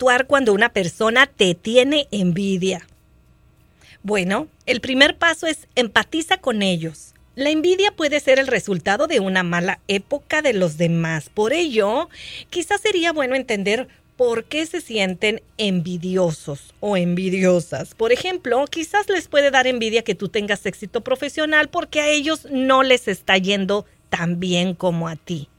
actuar cuando una persona te tiene envidia? Bueno, el primer paso es empatiza con ellos. La envidia puede ser el resultado de una mala época de los demás. Por ello, quizás sería bueno entender por qué se sienten envidiosos o envidiosas. Por ejemplo, quizás les puede dar envidia que tú tengas éxito profesional porque a ellos no les está yendo tan bien como a ti.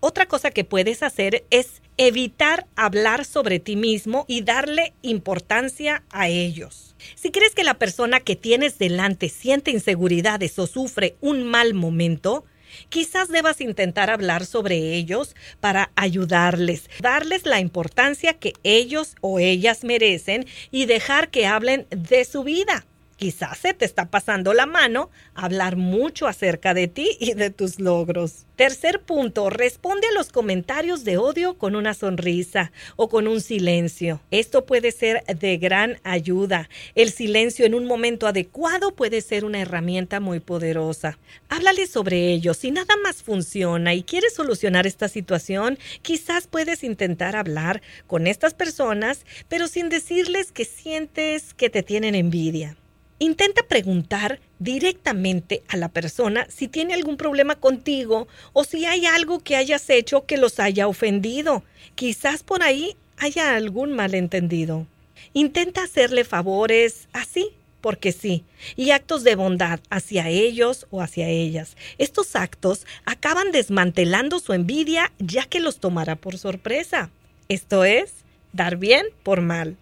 Otra cosa que puedes hacer es evitar hablar sobre ti mismo y darle importancia a ellos. Si crees que la persona que tienes delante siente inseguridades o sufre un mal momento, quizás debas intentar hablar sobre ellos para ayudarles, darles la importancia que ellos o ellas merecen y dejar que hablen de su vida. Quizás se te está pasando la mano hablar mucho acerca de ti y de tus logros. Tercer punto, responde a los comentarios de odio con una sonrisa o con un silencio. Esto puede ser de gran ayuda. El silencio en un momento adecuado puede ser una herramienta muy poderosa. Háblale sobre ello. Si nada más funciona y quieres solucionar esta situación, quizás puedes intentar hablar con estas personas, pero sin decirles que sientes que te tienen envidia. Intenta preguntar directamente a la persona si tiene algún problema contigo o si hay algo que hayas hecho que los haya ofendido. Quizás por ahí haya algún malentendido. Intenta hacerle favores así, porque sí, y actos de bondad hacia ellos o hacia ellas. Estos actos acaban desmantelando su envidia ya que los tomará por sorpresa. Esto es, dar bien por mal.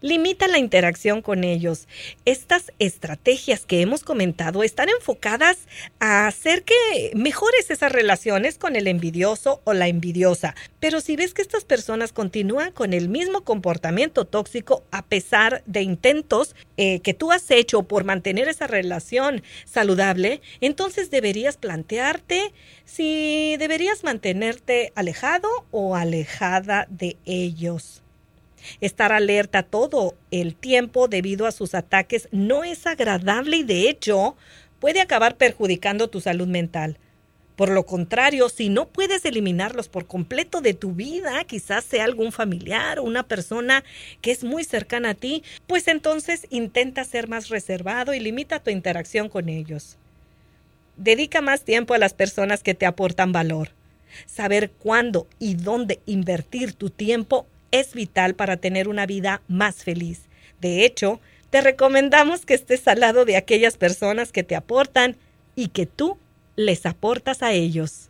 Limita la interacción con ellos. Estas estrategias que hemos comentado están enfocadas a hacer que mejores esas relaciones con el envidioso o la envidiosa. Pero si ves que estas personas continúan con el mismo comportamiento tóxico a pesar de intentos eh, que tú has hecho por mantener esa relación saludable, entonces deberías plantearte si deberías mantenerte alejado o alejada de ellos. Estar alerta todo el tiempo debido a sus ataques no es agradable y de hecho puede acabar perjudicando tu salud mental. Por lo contrario, si no puedes eliminarlos por completo de tu vida, quizás sea algún familiar o una persona que es muy cercana a ti, pues entonces intenta ser más reservado y limita tu interacción con ellos. Dedica más tiempo a las personas que te aportan valor. Saber cuándo y dónde invertir tu tiempo es vital para tener una vida más feliz. De hecho, te recomendamos que estés al lado de aquellas personas que te aportan y que tú les aportas a ellos.